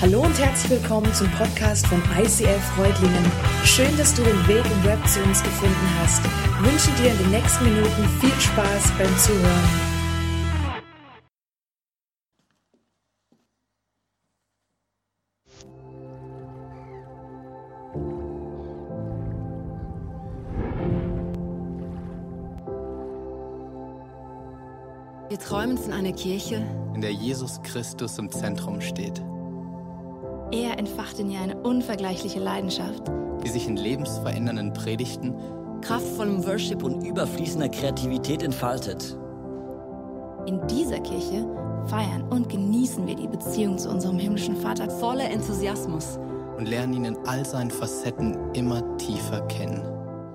Hallo und herzlich willkommen zum Podcast von ICF Freudlingen. Schön, dass du den Weg im Web zu uns gefunden hast. Ich wünsche dir in den nächsten Minuten viel Spaß beim Zuhören. Wir träumen von einer Kirche, in der Jesus Christus im Zentrum steht, er entfacht in ihr eine unvergleichliche Leidenschaft. die sich in lebensverändernden Predigten kraftvollem Worship und überfließender Kreativität entfaltet. In dieser Kirche feiern und genießen wir die Beziehung zu unserem himmlischen Vater voller Enthusiasmus. und lernen ihn in all seinen Facetten immer tiefer kennen.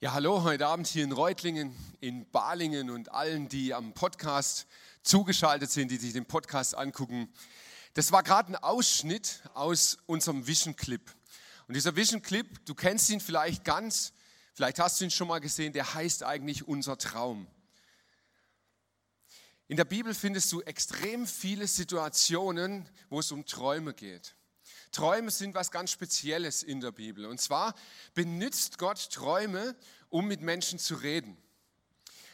Ja, hallo, heute Abend hier in Reutlingen, in Balingen und allen, die am Podcast zugeschaltet sind, die sich den Podcast angucken. Das war gerade ein Ausschnitt aus unserem Vision Clip. Und dieser Vision Clip, du kennst ihn vielleicht ganz, vielleicht hast du ihn schon mal gesehen, der heißt eigentlich Unser Traum. In der Bibel findest du extrem viele Situationen, wo es um Träume geht. Träume sind was ganz Spezielles in der Bibel. Und zwar benutzt Gott Träume, um mit Menschen zu reden.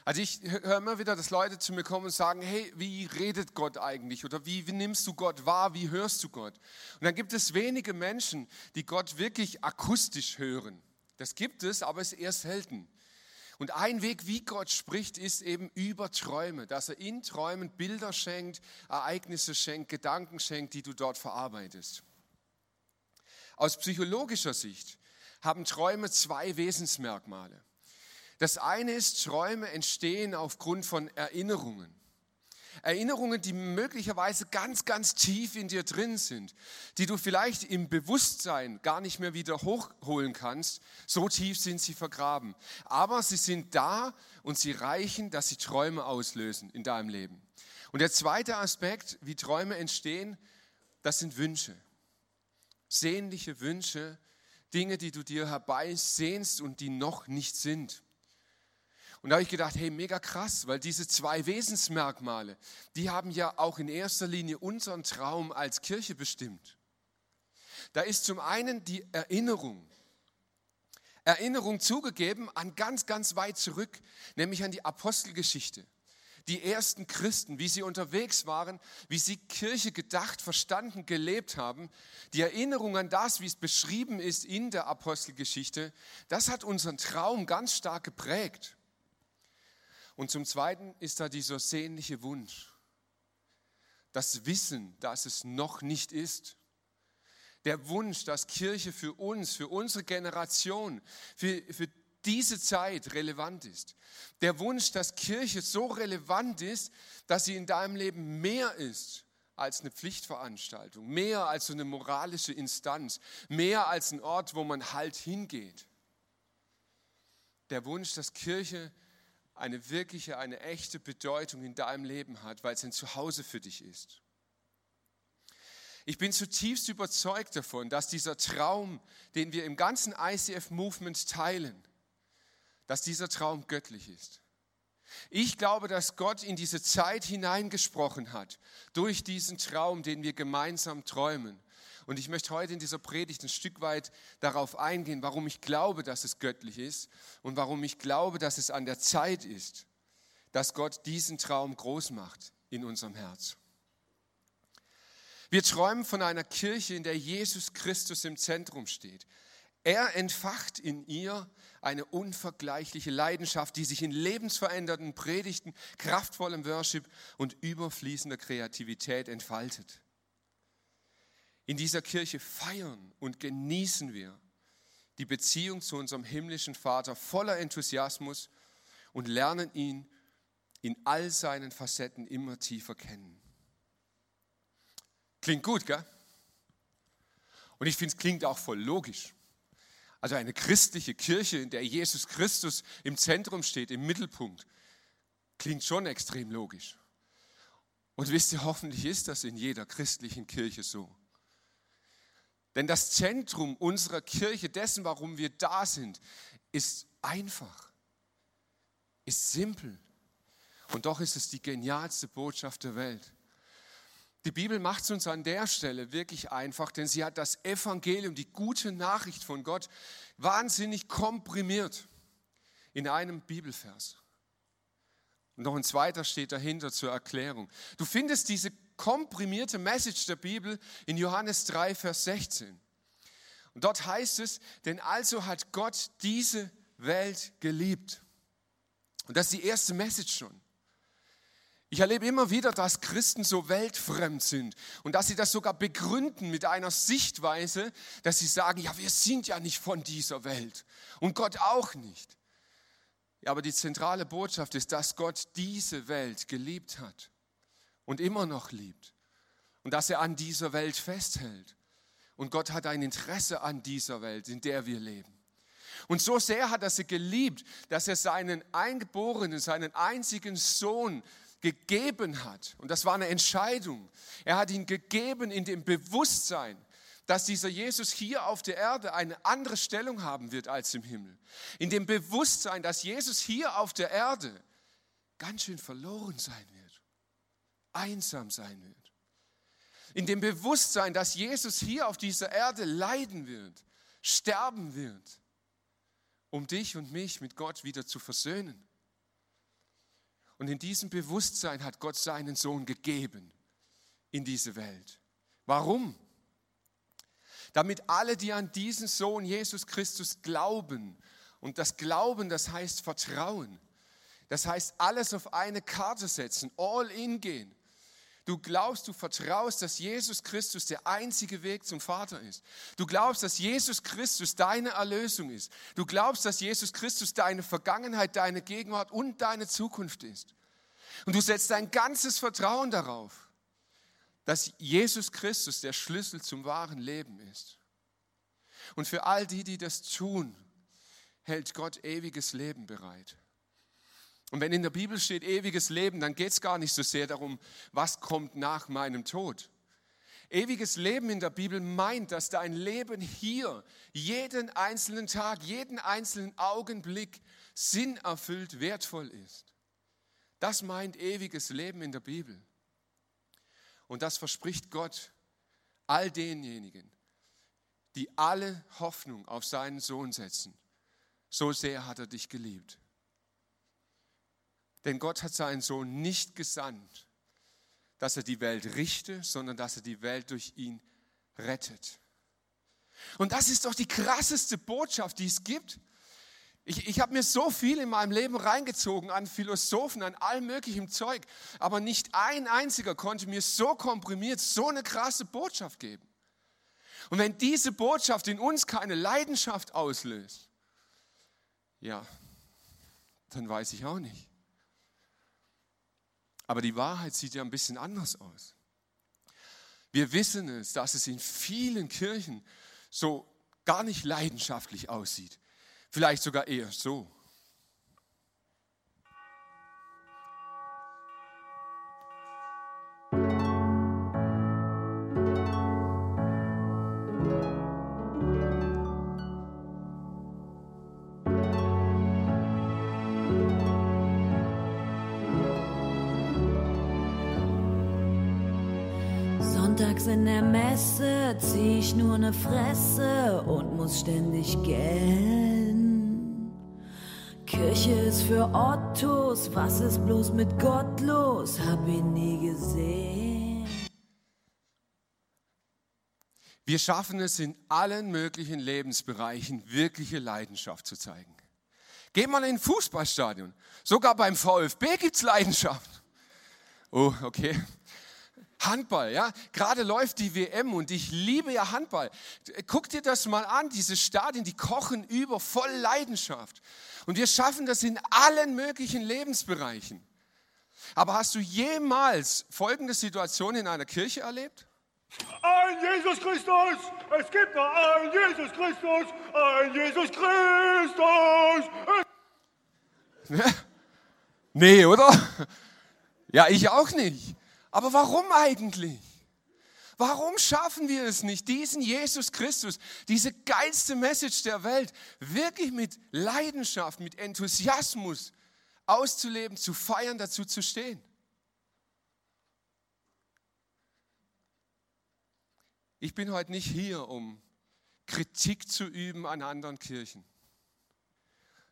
Also ich höre immer wieder, dass Leute zu mir kommen und sagen, hey, wie redet Gott eigentlich? Oder wie, wie nimmst du Gott wahr? Wie hörst du Gott? Und dann gibt es wenige Menschen, die Gott wirklich akustisch hören. Das gibt es, aber es ist eher selten. Und ein Weg, wie Gott spricht, ist eben über Träume, dass er in Träumen Bilder schenkt, Ereignisse schenkt, Gedanken schenkt, die du dort verarbeitest. Aus psychologischer Sicht haben Träume zwei Wesensmerkmale. Das eine ist, Träume entstehen aufgrund von Erinnerungen. Erinnerungen, die möglicherweise ganz, ganz tief in dir drin sind, die du vielleicht im Bewusstsein gar nicht mehr wieder hochholen kannst. So tief sind sie vergraben. Aber sie sind da und sie reichen, dass sie Träume auslösen in deinem Leben. Und der zweite Aspekt, wie Träume entstehen, das sind Wünsche. Sehnliche Wünsche, Dinge, die du dir herbeisehnst und die noch nicht sind. Und da habe ich gedacht, hey, mega krass, weil diese zwei Wesensmerkmale, die haben ja auch in erster Linie unseren Traum als Kirche bestimmt. Da ist zum einen die Erinnerung. Erinnerung zugegeben an ganz, ganz weit zurück, nämlich an die Apostelgeschichte. Die ersten Christen, wie sie unterwegs waren, wie sie Kirche gedacht, verstanden, gelebt haben. Die Erinnerung an das, wie es beschrieben ist in der Apostelgeschichte, das hat unseren Traum ganz stark geprägt. Und zum Zweiten ist da dieser sehnliche Wunsch, das Wissen, dass es noch nicht ist. Der Wunsch, dass Kirche für uns, für unsere Generation, für, für diese Zeit relevant ist. Der Wunsch, dass Kirche so relevant ist, dass sie in deinem Leben mehr ist als eine Pflichtveranstaltung, mehr als so eine moralische Instanz, mehr als ein Ort, wo man halt hingeht. Der Wunsch, dass Kirche eine wirkliche, eine echte Bedeutung in deinem Leben hat, weil es ein Zuhause für dich ist. Ich bin zutiefst überzeugt davon, dass dieser Traum, den wir im ganzen ICF-Movement teilen, dass dieser Traum göttlich ist. Ich glaube, dass Gott in diese Zeit hineingesprochen hat, durch diesen Traum, den wir gemeinsam träumen. Und ich möchte heute in dieser Predigt ein Stück weit darauf eingehen, warum ich glaube, dass es göttlich ist und warum ich glaube, dass es an der Zeit ist, dass Gott diesen Traum groß macht in unserem Herz. Wir träumen von einer Kirche, in der Jesus Christus im Zentrum steht. Er entfacht in ihr eine unvergleichliche Leidenschaft, die sich in lebensverändernden Predigten, kraftvollem Worship und überfließender Kreativität entfaltet. In dieser Kirche feiern und genießen wir die Beziehung zu unserem himmlischen Vater voller Enthusiasmus und lernen ihn in all seinen Facetten immer tiefer kennen. Klingt gut, gell? Und ich finde, es klingt auch voll logisch. Also eine christliche Kirche, in der Jesus Christus im Zentrum steht, im Mittelpunkt, klingt schon extrem logisch. Und wisst ihr, hoffentlich ist das in jeder christlichen Kirche so. Denn das Zentrum unserer Kirche, dessen, warum wir da sind, ist einfach, ist simpel. Und doch ist es die genialste Botschaft der Welt. Die Bibel macht es uns an der Stelle wirklich einfach, denn sie hat das Evangelium, die gute Nachricht von Gott, wahnsinnig komprimiert in einem Bibelvers. Und noch ein zweiter steht dahinter zur Erklärung. Du findest diese komprimierte Message der Bibel in Johannes 3, Vers 16. Und dort heißt es, denn also hat Gott diese Welt geliebt. Und das ist die erste Message schon. Ich erlebe immer wieder, dass Christen so weltfremd sind und dass sie das sogar begründen mit einer Sichtweise, dass sie sagen, ja, wir sind ja nicht von dieser Welt und Gott auch nicht. Ja, aber die zentrale Botschaft ist, dass Gott diese Welt geliebt hat und immer noch liebt und dass er an dieser Welt festhält. Und Gott hat ein Interesse an dieser Welt, in der wir leben. Und so sehr hat er sie geliebt, dass er seinen Eingeborenen, seinen einzigen Sohn gegeben hat. Und das war eine Entscheidung. Er hat ihn gegeben in dem Bewusstsein, dass dieser Jesus hier auf der Erde eine andere Stellung haben wird als im Himmel. In dem Bewusstsein, dass Jesus hier auf der Erde ganz schön verloren sein wird, einsam sein wird. In dem Bewusstsein, dass Jesus hier auf dieser Erde leiden wird, sterben wird, um dich und mich mit Gott wieder zu versöhnen. Und in diesem Bewusstsein hat Gott seinen Sohn gegeben in diese Welt. Warum? Damit alle, die an diesen Sohn Jesus Christus glauben, und das Glauben, das heißt Vertrauen, das heißt alles auf eine Karte setzen, all in gehen, Du glaubst, du vertraust, dass Jesus Christus der einzige Weg zum Vater ist. Du glaubst, dass Jesus Christus deine Erlösung ist. Du glaubst, dass Jesus Christus deine Vergangenheit, deine Gegenwart und deine Zukunft ist. Und du setzt dein ganzes Vertrauen darauf, dass Jesus Christus der Schlüssel zum wahren Leben ist. Und für all die, die das tun, hält Gott ewiges Leben bereit. Und wenn in der Bibel steht ewiges Leben, dann geht es gar nicht so sehr darum, was kommt nach meinem Tod. Ewiges Leben in der Bibel meint, dass dein Leben hier jeden einzelnen Tag, jeden einzelnen Augenblick sinnerfüllt, wertvoll ist. Das meint ewiges Leben in der Bibel. Und das verspricht Gott all denjenigen, die alle Hoffnung auf seinen Sohn setzen. So sehr hat er dich geliebt. Denn Gott hat seinen Sohn nicht gesandt, dass er die Welt richte, sondern dass er die Welt durch ihn rettet. Und das ist doch die krasseste Botschaft, die es gibt. Ich, ich habe mir so viel in meinem Leben reingezogen an Philosophen, an all möglichem Zeug, aber nicht ein einziger konnte mir so komprimiert so eine krasse Botschaft geben. Und wenn diese Botschaft in uns keine Leidenschaft auslöst, ja, dann weiß ich auch nicht. Aber die Wahrheit sieht ja ein bisschen anders aus. Wir wissen es, dass es in vielen Kirchen so gar nicht leidenschaftlich aussieht. Vielleicht sogar eher so. in der Messe zieh ich nur ne Fresse und muss ständig gellen. Kirche ist für Ottos, was ist bloß mit Gott los? Hab ihn nie gesehen. Wir schaffen es in allen möglichen Lebensbereichen, wirkliche Leidenschaft zu zeigen. Geh mal in ein Fußballstadion. Sogar beim VfB gibt es Leidenschaft. Oh, okay. Handball, ja. Gerade läuft die WM und ich liebe ja Handball. Guck dir das mal an, diese Stadien, die kochen über voll Leidenschaft. Und wir schaffen das in allen möglichen Lebensbereichen. Aber hast du jemals folgende Situation in einer Kirche erlebt? Ein Jesus Christus! Es gibt nur ein Jesus Christus! Ein Jesus Christus! Nee, oder? Ja, ich auch nicht. Aber warum eigentlich? Warum schaffen wir es nicht, diesen Jesus Christus, diese geilste Message der Welt, wirklich mit Leidenschaft, mit Enthusiasmus auszuleben, zu feiern, dazu zu stehen? Ich bin heute nicht hier, um Kritik zu üben an anderen Kirchen.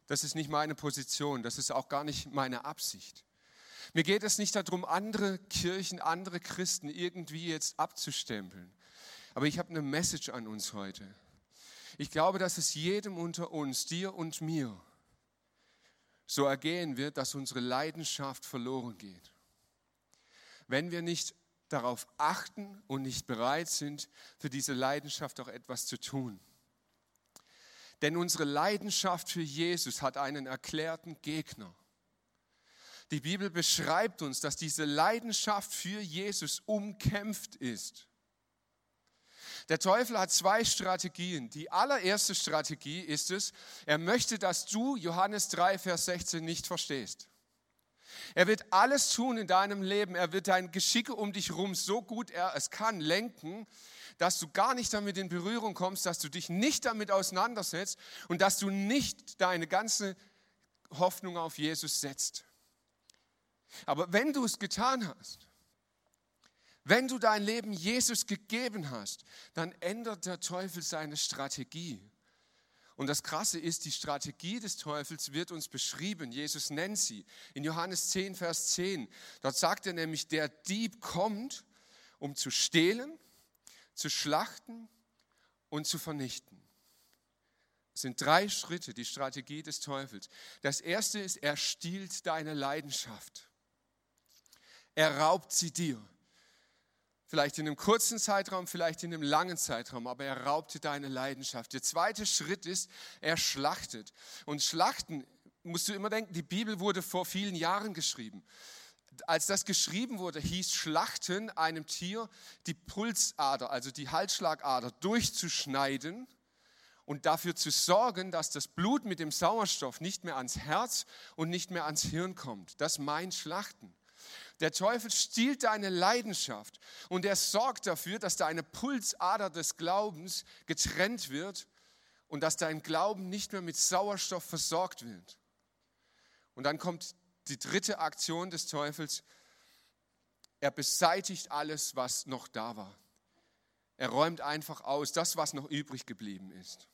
Das ist nicht meine Position, das ist auch gar nicht meine Absicht. Mir geht es nicht darum, andere Kirchen, andere Christen irgendwie jetzt abzustempeln. Aber ich habe eine Message an uns heute. Ich glaube, dass es jedem unter uns, dir und mir, so ergehen wird, dass unsere Leidenschaft verloren geht. Wenn wir nicht darauf achten und nicht bereit sind, für diese Leidenschaft auch etwas zu tun. Denn unsere Leidenschaft für Jesus hat einen erklärten Gegner. Die Bibel beschreibt uns, dass diese Leidenschaft für Jesus umkämpft ist. Der Teufel hat zwei Strategien. Die allererste Strategie ist es, er möchte, dass du Johannes 3, Vers 16 nicht verstehst. Er wird alles tun in deinem Leben. Er wird dein Geschicke um dich herum so gut er es kann lenken, dass du gar nicht damit in Berührung kommst, dass du dich nicht damit auseinandersetzt und dass du nicht deine ganze Hoffnung auf Jesus setzt. Aber wenn du es getan hast, wenn du dein Leben Jesus gegeben hast, dann ändert der Teufel seine Strategie. Und das Krasse ist, die Strategie des Teufels wird uns beschrieben. Jesus nennt sie in Johannes 10, Vers 10. Dort sagt er nämlich, der Dieb kommt, um zu stehlen, zu schlachten und zu vernichten. Es sind drei Schritte, die Strategie des Teufels. Das erste ist, er stiehlt deine Leidenschaft. Er raubt sie dir. Vielleicht in einem kurzen Zeitraum, vielleicht in einem langen Zeitraum, aber er raubte deine Leidenschaft. Der zweite Schritt ist, er schlachtet. Und Schlachten, musst du immer denken, die Bibel wurde vor vielen Jahren geschrieben. Als das geschrieben wurde, hieß Schlachten einem Tier die Pulsader, also die Halsschlagader durchzuschneiden und dafür zu sorgen, dass das Blut mit dem Sauerstoff nicht mehr ans Herz und nicht mehr ans Hirn kommt. Das meint Schlachten. Der Teufel stiehlt deine Leidenschaft und er sorgt dafür, dass deine Pulsader des Glaubens getrennt wird und dass dein Glauben nicht mehr mit Sauerstoff versorgt wird. Und dann kommt die dritte Aktion des Teufels. Er beseitigt alles, was noch da war. Er räumt einfach aus, das, was noch übrig geblieben ist.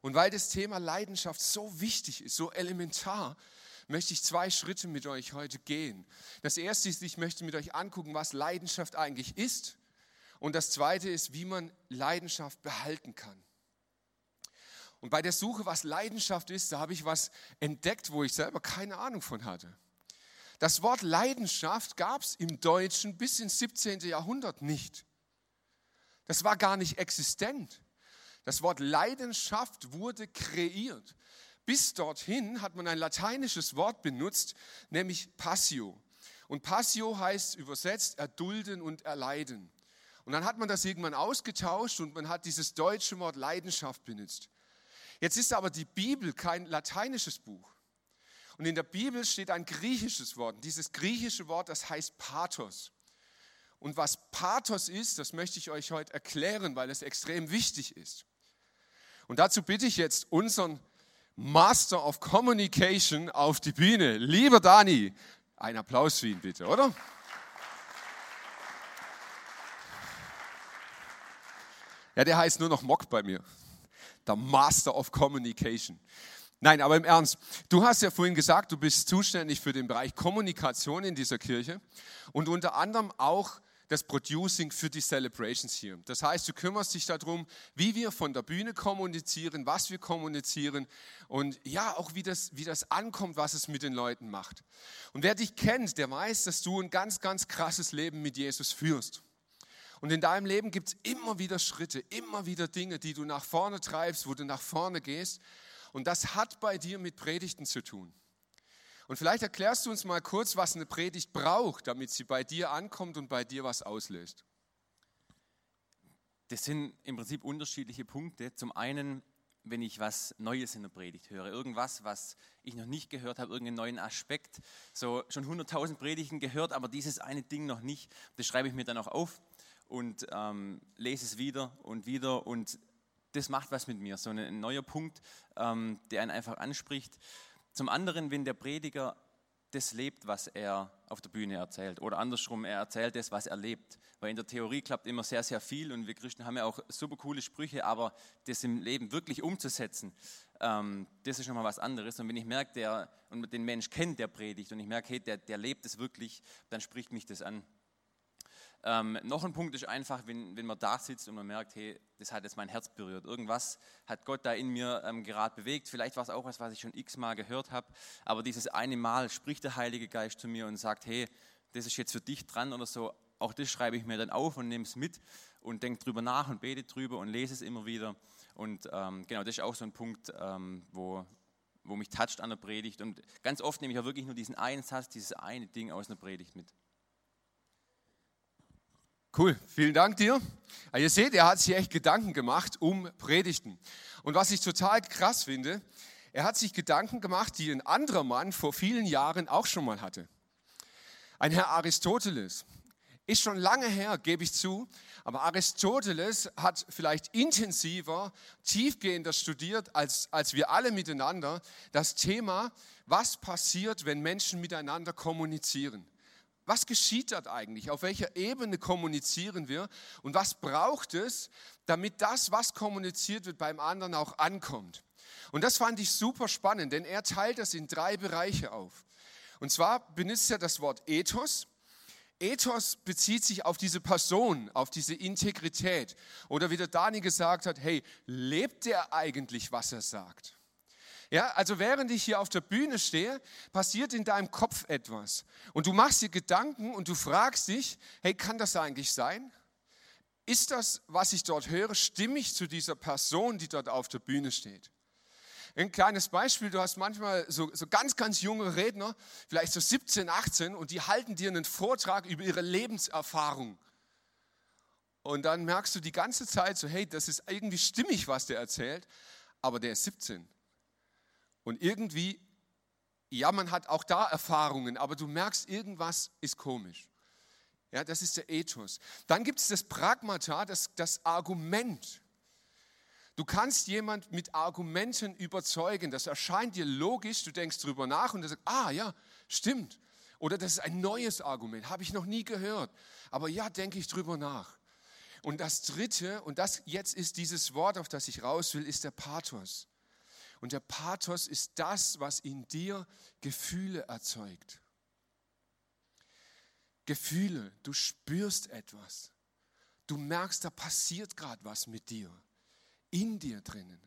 Und weil das Thema Leidenschaft so wichtig ist, so elementar, möchte ich zwei Schritte mit euch heute gehen. Das erste ist, ich möchte mit euch angucken, was Leidenschaft eigentlich ist. Und das zweite ist, wie man Leidenschaft behalten kann. Und bei der Suche, was Leidenschaft ist, da habe ich was entdeckt, wo ich selber keine Ahnung von hatte. Das Wort Leidenschaft gab es im Deutschen bis ins 17. Jahrhundert nicht. Das war gar nicht existent. Das Wort Leidenschaft wurde kreiert. Bis dorthin hat man ein lateinisches Wort benutzt, nämlich passio. Und passio heißt übersetzt erdulden und erleiden. Und dann hat man das irgendwann ausgetauscht und man hat dieses deutsche Wort Leidenschaft benutzt. Jetzt ist aber die Bibel kein lateinisches Buch. Und in der Bibel steht ein griechisches Wort. Dieses griechische Wort, das heißt Pathos. Und was Pathos ist, das möchte ich euch heute erklären, weil es extrem wichtig ist. Und dazu bitte ich jetzt unseren Master of Communication auf die Bühne. Lieber Dani, ein Applaus für ihn bitte, oder? Ja, der heißt nur noch Mock bei mir. Der Master of Communication. Nein, aber im Ernst, du hast ja vorhin gesagt, du bist zuständig für den Bereich Kommunikation in dieser Kirche und unter anderem auch das Producing für die Celebrations hier. Das heißt, du kümmerst dich darum, wie wir von der Bühne kommunizieren, was wir kommunizieren und ja, auch wie das, wie das ankommt, was es mit den Leuten macht. Und wer dich kennt, der weiß, dass du ein ganz, ganz krasses Leben mit Jesus führst. Und in deinem Leben gibt es immer wieder Schritte, immer wieder Dinge, die du nach vorne treibst, wo du nach vorne gehst. Und das hat bei dir mit Predigten zu tun. Und vielleicht erklärst du uns mal kurz, was eine Predigt braucht, damit sie bei dir ankommt und bei dir was auslöst. Das sind im Prinzip unterschiedliche Punkte. Zum einen, wenn ich was Neues in der Predigt höre, irgendwas, was ich noch nicht gehört habe, irgendeinen neuen Aspekt. So schon 100.000 Predigten gehört, aber dieses eine Ding noch nicht. Das schreibe ich mir dann auch auf und ähm, lese es wieder und wieder und das macht was mit mir. So ein, ein neuer Punkt, ähm, der einen einfach anspricht. Zum anderen, wenn der Prediger das lebt, was er auf der Bühne erzählt. Oder andersrum, er erzählt das, was er lebt. Weil in der Theorie klappt immer sehr, sehr viel und wir Christen haben ja auch super coole Sprüche, aber das im Leben wirklich umzusetzen, ähm, das ist nochmal was anderes. Und wenn ich merke, der und den Mensch kennt, der predigt und ich merke, hey, der, der lebt es wirklich, dann spricht mich das an. Ähm, noch ein Punkt ist einfach, wenn, wenn man da sitzt und man merkt, hey, das hat jetzt mein Herz berührt. Irgendwas hat Gott da in mir ähm, gerade bewegt. Vielleicht war es auch was, was ich schon x-mal gehört habe. Aber dieses eine Mal spricht der Heilige Geist zu mir und sagt, hey, das ist jetzt für dich dran oder so. Auch das schreibe ich mir dann auf und nehme es mit und denke drüber nach und bete drüber und lese es immer wieder. Und ähm, genau, das ist auch so ein Punkt, ähm, wo, wo mich toucht an der Predigt. Und ganz oft nehme ich auch wirklich nur diesen einen Satz, dieses eine Ding aus einer Predigt mit. Cool, vielen Dank dir. ihr seht, er hat sich echt Gedanken gemacht um Predigten. Und was ich total krass finde, er hat sich Gedanken gemacht, die ein anderer Mann vor vielen Jahren auch schon mal hatte. Ein Herr Aristoteles. Ist schon lange her, gebe ich zu, aber Aristoteles hat vielleicht intensiver, tiefgehender studiert als, als wir alle miteinander das Thema, was passiert, wenn Menschen miteinander kommunizieren. Was geschieht dort eigentlich? Auf welcher Ebene kommunizieren wir? Und was braucht es, damit das, was kommuniziert wird, beim anderen auch ankommt? Und das fand ich super spannend, denn er teilt das in drei Bereiche auf. Und zwar benutzt er das Wort Ethos. Ethos bezieht sich auf diese Person, auf diese Integrität. Oder wie der Dani gesagt hat, hey, lebt er eigentlich, was er sagt? Ja, also während ich hier auf der Bühne stehe, passiert in deinem Kopf etwas. Und du machst dir Gedanken und du fragst dich, hey, kann das eigentlich sein? Ist das, was ich dort höre, stimmig zu dieser Person, die dort auf der Bühne steht? Ein kleines Beispiel, du hast manchmal so, so ganz, ganz junge Redner, vielleicht so 17, 18, und die halten dir einen Vortrag über ihre Lebenserfahrung. Und dann merkst du die ganze Zeit so, hey, das ist irgendwie stimmig, was der erzählt, aber der ist 17. Und irgendwie, ja, man hat auch da Erfahrungen, aber du merkst, irgendwas ist komisch. Ja, das ist der Ethos. Dann gibt es das Pragmata, das, das Argument. Du kannst jemand mit Argumenten überzeugen. Das erscheint dir logisch, du denkst drüber nach und du sagst, ah ja, stimmt. Oder das ist ein neues Argument, habe ich noch nie gehört. Aber ja, denke ich drüber nach. Und das dritte, und das jetzt ist dieses Wort, auf das ich raus will, ist der Pathos. Und der Pathos ist das, was in dir Gefühle erzeugt. Gefühle, du spürst etwas. Du merkst, da passiert gerade was mit dir, in dir drinnen.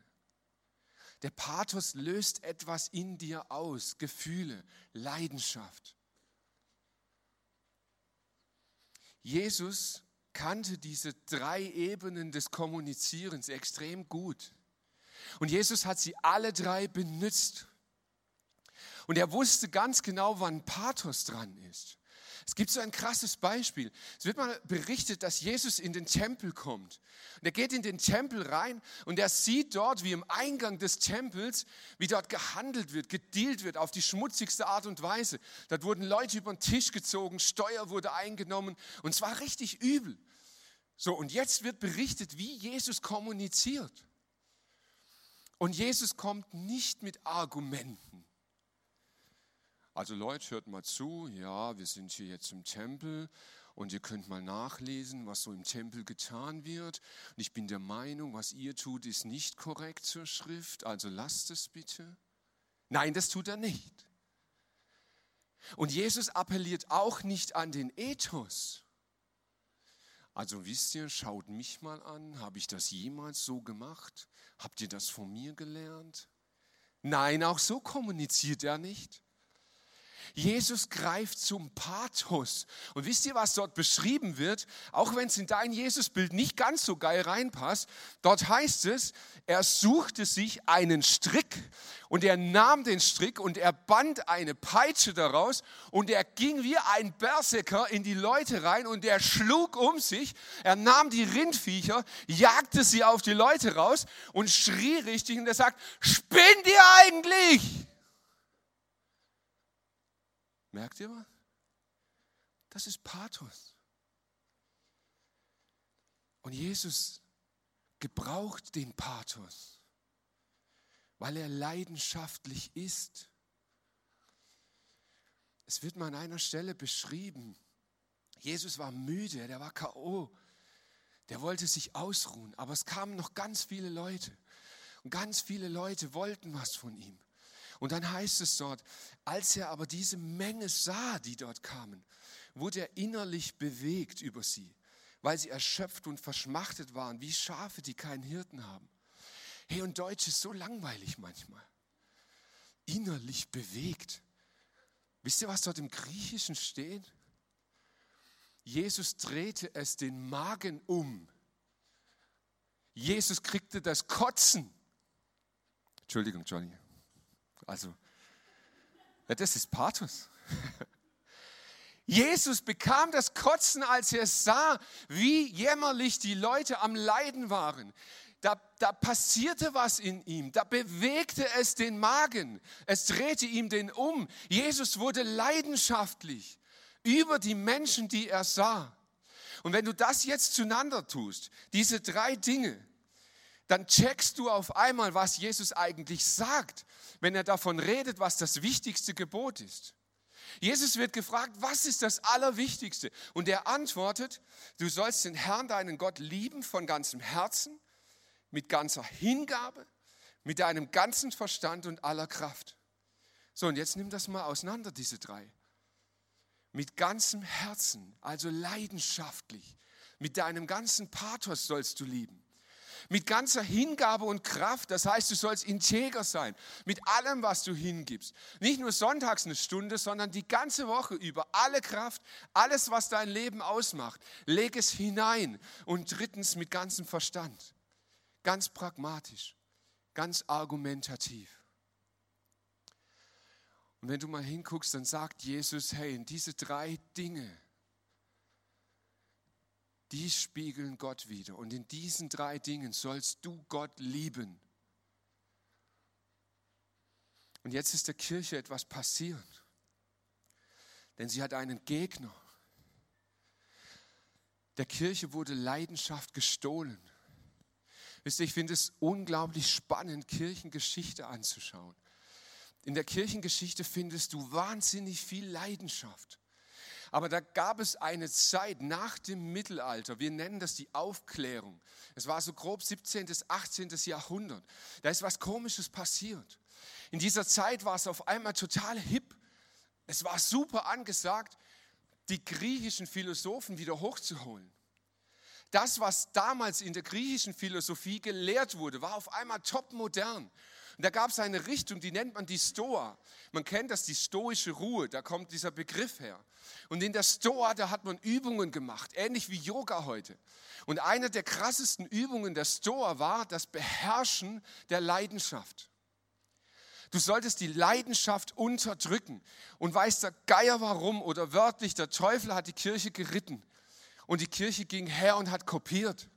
Der Pathos löst etwas in dir aus, Gefühle, Leidenschaft. Jesus kannte diese drei Ebenen des Kommunizierens extrem gut. Und Jesus hat sie alle drei benutzt. Und er wusste ganz genau, wann Pathos dran ist. Es gibt so ein krasses Beispiel. Es wird mal berichtet, dass Jesus in den Tempel kommt. Und er geht in den Tempel rein und er sieht dort, wie im Eingang des Tempels, wie dort gehandelt wird, gedealt wird auf die schmutzigste Art und Weise. Dort wurden Leute über den Tisch gezogen, Steuer wurde eingenommen und es war richtig übel. So, und jetzt wird berichtet, wie Jesus kommuniziert. Und Jesus kommt nicht mit Argumenten. Also Leute, hört mal zu, ja, wir sind hier jetzt im Tempel und ihr könnt mal nachlesen, was so im Tempel getan wird. Und ich bin der Meinung, was ihr tut, ist nicht korrekt zur Schrift, also lasst es bitte. Nein, das tut er nicht. Und Jesus appelliert auch nicht an den Ethos. Also wisst ihr, schaut mich mal an, habe ich das jemals so gemacht? Habt ihr das von mir gelernt? Nein, auch so kommuniziert er nicht. Jesus greift zum Pathos. Und wisst ihr, was dort beschrieben wird? Auch wenn es in dein Jesusbild nicht ganz so geil reinpasst, dort heißt es, er suchte sich einen Strick und er nahm den Strick und er band eine Peitsche daraus und er ging wie ein Berserker in die Leute rein und er schlug um sich. Er nahm die Rindviecher, jagte sie auf die Leute raus und schrie richtig und er sagt, spinnt ihr eigentlich? Merkt ihr was? Das ist Pathos. Und Jesus gebraucht den Pathos, weil er leidenschaftlich ist. es wird mal an einer Stelle beschrieben, Jesus war müde, der war KO, der wollte sich ausruhen, aber es kamen noch ganz viele Leute und ganz viele Leute wollten was von ihm. Und dann heißt es dort, als er aber diese Menge sah, die dort kamen, wurde er innerlich bewegt über sie, weil sie erschöpft und verschmachtet waren, wie Schafe, die keinen Hirten haben. Hey, und Deutsch ist so langweilig manchmal. Innerlich bewegt. Wisst ihr, was dort im Griechischen steht? Jesus drehte es den Magen um. Jesus kriegte das Kotzen. Entschuldigung, Johnny. Also, ja, das ist Pathos. Jesus bekam das Kotzen, als er sah, wie jämmerlich die Leute am Leiden waren. Da, da, passierte was in ihm, da bewegte es den Magen, es drehte ihm den um. Jesus wurde leidenschaftlich über die Menschen, die er sah. Und wenn du das jetzt zueinander tust, diese drei Dinge, dann checkst du auf einmal, was Jesus eigentlich sagt, wenn er davon redet, was das wichtigste Gebot ist. Jesus wird gefragt, was ist das Allerwichtigste? Und er antwortet, du sollst den Herrn, deinen Gott, lieben von ganzem Herzen, mit ganzer Hingabe, mit deinem ganzen Verstand und aller Kraft. So, und jetzt nimm das mal auseinander, diese drei. Mit ganzem Herzen, also leidenschaftlich, mit deinem ganzen Pathos sollst du lieben mit ganzer Hingabe und Kraft. Das heißt, du sollst integer sein mit allem, was du hingibst. Nicht nur sonntags eine Stunde, sondern die ganze Woche über. Alle Kraft, alles, was dein Leben ausmacht, leg es hinein. Und drittens mit ganzem Verstand. Ganz pragmatisch, ganz argumentativ. Und wenn du mal hinguckst, dann sagt Jesus, hey, in diese drei Dinge, die spiegeln Gott wieder. Und in diesen drei Dingen sollst du Gott lieben. Und jetzt ist der Kirche etwas passiert. Denn sie hat einen Gegner. Der Kirche wurde Leidenschaft gestohlen. Wisst ihr, ich finde es unglaublich spannend, Kirchengeschichte anzuschauen. In der Kirchengeschichte findest du wahnsinnig viel Leidenschaft. Aber da gab es eine Zeit nach dem Mittelalter, wir nennen das die Aufklärung. Es war so grob 17. bis 18. Jahrhundert. Da ist was Komisches passiert. In dieser Zeit war es auf einmal total hip. Es war super angesagt, die griechischen Philosophen wieder hochzuholen. Das, was damals in der griechischen Philosophie gelehrt wurde, war auf einmal top modern. Und da gab es eine Richtung, die nennt man die Stoa. Man kennt das, die stoische Ruhe, da kommt dieser Begriff her. Und in der Stoa, da hat man Übungen gemacht, ähnlich wie Yoga heute. Und eine der krassesten Übungen der Stoa war das Beherrschen der Leidenschaft. Du solltest die Leidenschaft unterdrücken. Und weißt der Geier warum oder wörtlich, der Teufel hat die Kirche geritten. Und die Kirche ging her und hat kopiert.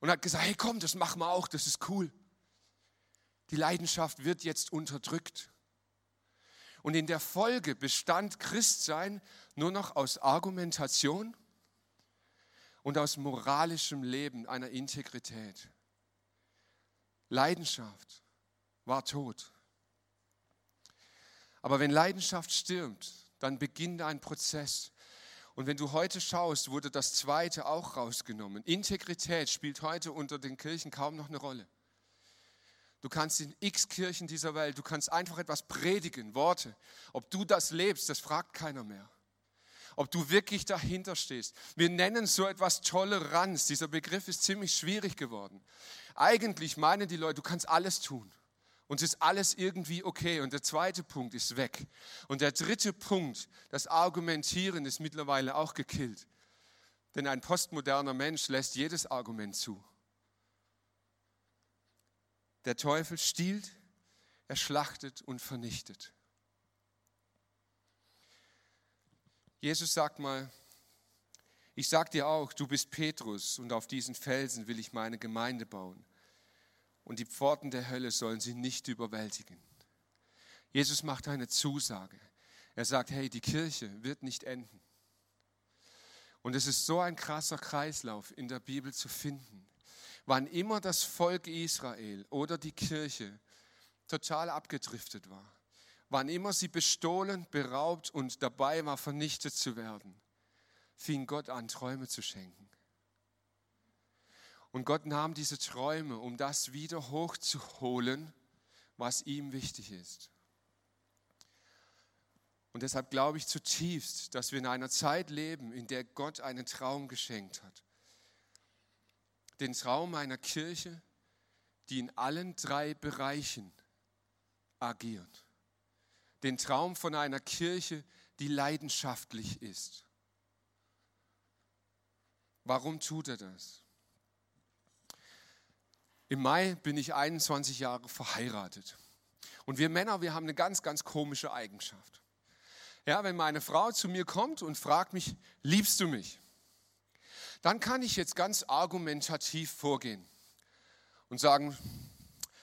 Und hat gesagt, hey komm, das machen wir auch, das ist cool. Die Leidenschaft wird jetzt unterdrückt. Und in der Folge bestand Christsein nur noch aus Argumentation und aus moralischem Leben, einer Integrität. Leidenschaft war tot. Aber wenn Leidenschaft stirbt, dann beginnt ein Prozess. Und wenn du heute schaust, wurde das zweite auch rausgenommen. Integrität spielt heute unter den Kirchen kaum noch eine Rolle. Du kannst in x Kirchen dieser Welt, du kannst einfach etwas predigen, Worte. Ob du das lebst, das fragt keiner mehr. Ob du wirklich dahinter stehst. Wir nennen so etwas Toleranz. Dieser Begriff ist ziemlich schwierig geworden. Eigentlich meinen die Leute, du kannst alles tun. Und es ist alles irgendwie okay. Und der zweite Punkt ist weg. Und der dritte Punkt, das Argumentieren, ist mittlerweile auch gekillt. Denn ein postmoderner Mensch lässt jedes Argument zu. Der Teufel stiehlt, er schlachtet und vernichtet. Jesus sagt mal, ich sag dir auch, du bist Petrus und auf diesen Felsen will ich meine Gemeinde bauen. Und die Pforten der Hölle sollen sie nicht überwältigen. Jesus macht eine Zusage. Er sagt, hey, die Kirche wird nicht enden. Und es ist so ein krasser Kreislauf in der Bibel zu finden wann immer das Volk Israel oder die Kirche total abgedriftet war, wann immer sie bestohlen, beraubt und dabei war, vernichtet zu werden, fing Gott an, Träume zu schenken. Und Gott nahm diese Träume, um das wieder hochzuholen, was ihm wichtig ist. Und deshalb glaube ich zutiefst, dass wir in einer Zeit leben, in der Gott einen Traum geschenkt hat. Den Traum einer Kirche, die in allen drei Bereichen agiert. Den Traum von einer Kirche, die leidenschaftlich ist. Warum tut er das? Im Mai bin ich 21 Jahre verheiratet. Und wir Männer, wir haben eine ganz, ganz komische Eigenschaft. Ja, wenn meine Frau zu mir kommt und fragt mich, liebst du mich? Dann kann ich jetzt ganz argumentativ vorgehen und sagen,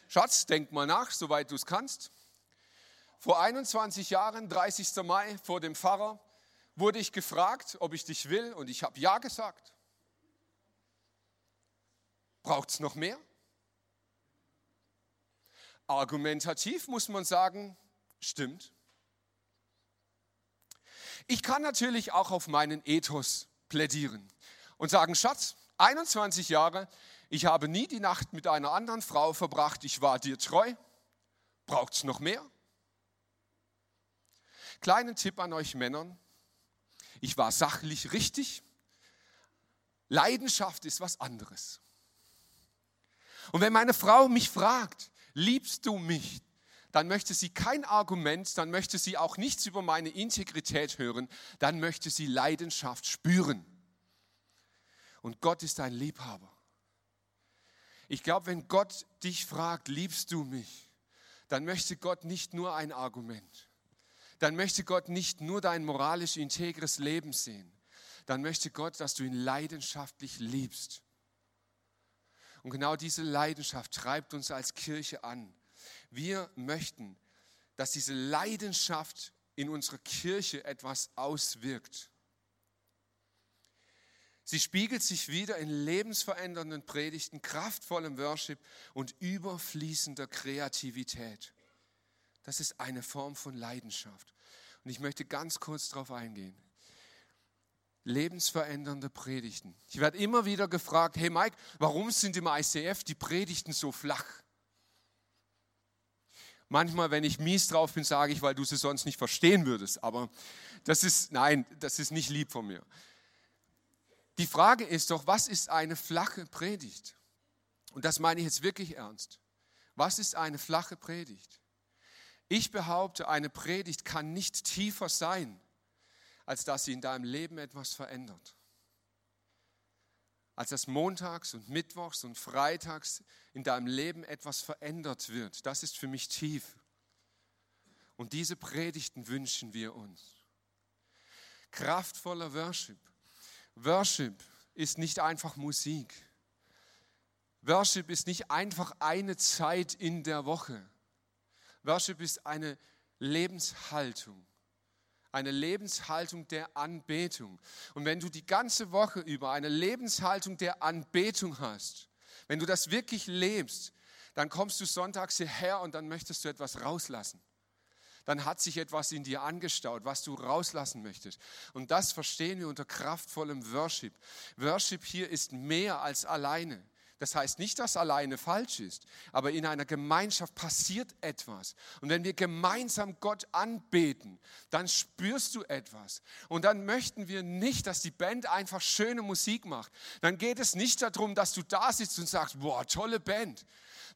Schatz, denk mal nach, soweit du es kannst. Vor 21 Jahren, 30. Mai, vor dem Pfarrer, wurde ich gefragt, ob ich dich will und ich habe Ja gesagt. Braucht es noch mehr? Argumentativ muss man sagen, stimmt. Ich kann natürlich auch auf meinen Ethos plädieren und sagen, Schatz, 21 Jahre, ich habe nie die Nacht mit einer anderen Frau verbracht, ich war dir treu. Braucht es noch mehr? Kleinen Tipp an euch Männern, ich war sachlich richtig. Leidenschaft ist was anderes. Und wenn meine Frau mich fragt, liebst du mich? Dann möchte sie kein Argument, dann möchte sie auch nichts über meine Integrität hören, dann möchte sie Leidenschaft spüren. Und Gott ist ein Liebhaber. Ich glaube, wenn Gott dich fragt, liebst du mich, dann möchte Gott nicht nur ein Argument. Dann möchte Gott nicht nur dein moralisch integres Leben sehen. Dann möchte Gott, dass du ihn leidenschaftlich liebst. Und genau diese Leidenschaft treibt uns als Kirche an. Wir möchten, dass diese Leidenschaft in unserer Kirche etwas auswirkt. Sie spiegelt sich wieder in lebensverändernden Predigten, kraftvollem Worship und überfließender Kreativität. Das ist eine Form von Leidenschaft. Und ich möchte ganz kurz darauf eingehen lebensverändernde Predigten. Ich werde immer wieder gefragt, hey Mike, warum sind im ICF die Predigten so flach? Manchmal, wenn ich mies drauf bin, sage ich, weil du sie sonst nicht verstehen würdest. Aber das ist, nein, das ist nicht lieb von mir. Die Frage ist doch, was ist eine flache Predigt? Und das meine ich jetzt wirklich ernst. Was ist eine flache Predigt? Ich behaupte, eine Predigt kann nicht tiefer sein, als dass sie in deinem Leben etwas verändert. Als dass montags und mittwochs und freitags in deinem Leben etwas verändert wird. Das ist für mich tief. Und diese Predigten wünschen wir uns. Kraftvoller Worship. Worship ist nicht einfach Musik. Worship ist nicht einfach eine Zeit in der Woche. Worship ist eine Lebenshaltung eine Lebenshaltung der Anbetung. Und wenn du die ganze Woche über eine Lebenshaltung der Anbetung hast, wenn du das wirklich lebst, dann kommst du sonntags hierher und dann möchtest du etwas rauslassen. Dann hat sich etwas in dir angestaut, was du rauslassen möchtest. Und das verstehen wir unter kraftvollem Worship. Worship hier ist mehr als alleine. Das heißt nicht, dass alleine falsch ist, aber in einer Gemeinschaft passiert etwas. Und wenn wir gemeinsam Gott anbeten, dann spürst du etwas. Und dann möchten wir nicht, dass die Band einfach schöne Musik macht. Dann geht es nicht darum, dass du da sitzt und sagst, boah, tolle Band.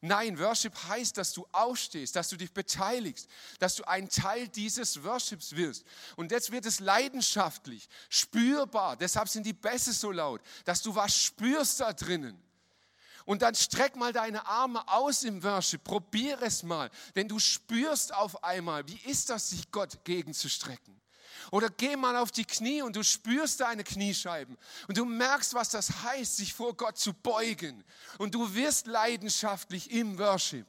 Nein, Worship heißt, dass du aufstehst, dass du dich beteiligst, dass du ein Teil dieses Worships wirst. Und jetzt wird es leidenschaftlich, spürbar. Deshalb sind die Bässe so laut, dass du was spürst da drinnen. Und dann streck mal deine Arme aus im Worship, probier es mal, denn du spürst auf einmal, wie ist das, sich Gott gegenzustrecken. Oder geh mal auf die Knie und du spürst deine Kniescheiben und du merkst, was das heißt, sich vor Gott zu beugen. Und du wirst leidenschaftlich im Worship.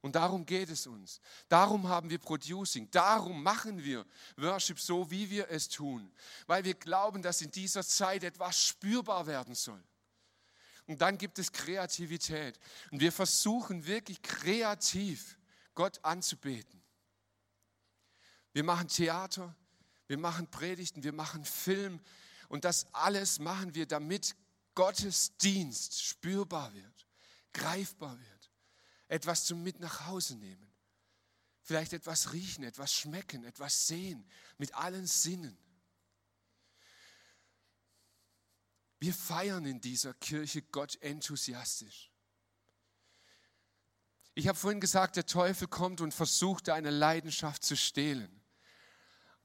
Und darum geht es uns. Darum haben wir Producing. Darum machen wir Worship so, wie wir es tun. Weil wir glauben, dass in dieser Zeit etwas spürbar werden soll. Und dann gibt es Kreativität. Und wir versuchen wirklich kreativ Gott anzubeten. Wir machen Theater, wir machen Predigten, wir machen Film. Und das alles machen wir, damit Gottes Dienst spürbar wird, greifbar wird. Etwas zum Mit nach Hause nehmen. Vielleicht etwas riechen, etwas schmecken, etwas sehen, mit allen Sinnen. Wir feiern in dieser Kirche Gott enthusiastisch. Ich habe vorhin gesagt, der Teufel kommt und versucht, deine Leidenschaft zu stehlen.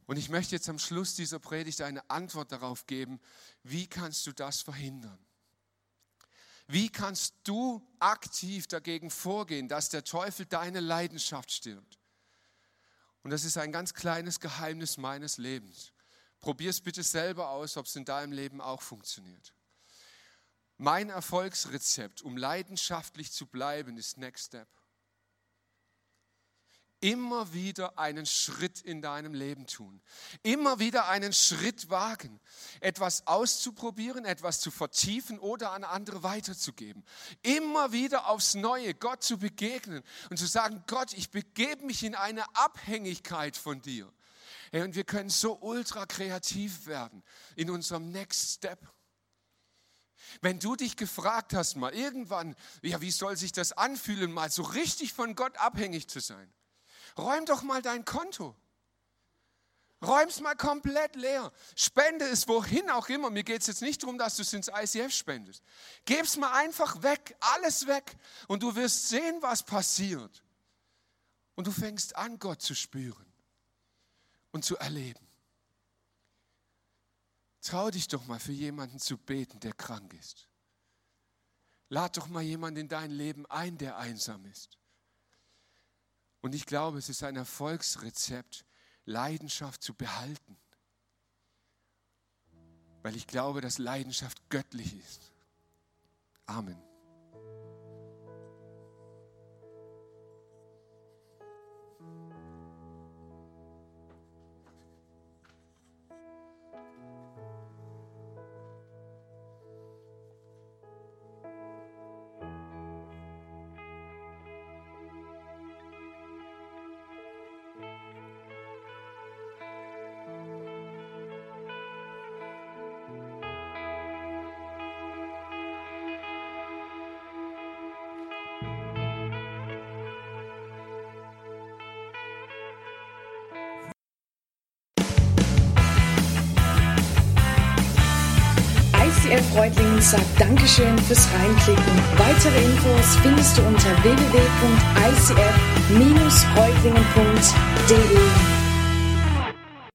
Und ich möchte jetzt am Schluss dieser Predigt eine Antwort darauf geben, wie kannst du das verhindern? Wie kannst du aktiv dagegen vorgehen, dass der Teufel deine Leidenschaft stirbt? Und das ist ein ganz kleines Geheimnis meines Lebens. Probier es bitte selber aus, ob es in deinem Leben auch funktioniert. Mein Erfolgsrezept, um leidenschaftlich zu bleiben, ist Next Step immer wieder einen Schritt in deinem Leben tun. Immer wieder einen Schritt wagen, etwas auszuprobieren, etwas zu vertiefen oder an andere weiterzugeben. Immer wieder aufs Neue Gott zu begegnen und zu sagen, Gott, ich begebe mich in eine Abhängigkeit von dir. Hey, und wir können so ultra kreativ werden in unserem Next Step. Wenn du dich gefragt hast, mal irgendwann, ja, wie soll sich das anfühlen, mal so richtig von Gott abhängig zu sein? Räum doch mal dein Konto. Räum's mal komplett leer. Spende es wohin auch immer. Mir geht es jetzt nicht darum, dass du es ins ICF spendest. Geb's mal einfach weg, alles weg. Und du wirst sehen, was passiert. Und du fängst an, Gott zu spüren und zu erleben. Trau dich doch mal für jemanden zu beten, der krank ist. Lad doch mal jemanden in dein Leben ein, der einsam ist. Und ich glaube, es ist ein Erfolgsrezept, Leidenschaft zu behalten. Weil ich glaube, dass Leidenschaft göttlich ist. Amen. Reutlingen sagt Dankeschön fürs Reinklicken. Weitere Infos findest du unter www.icf-reutlingen.de.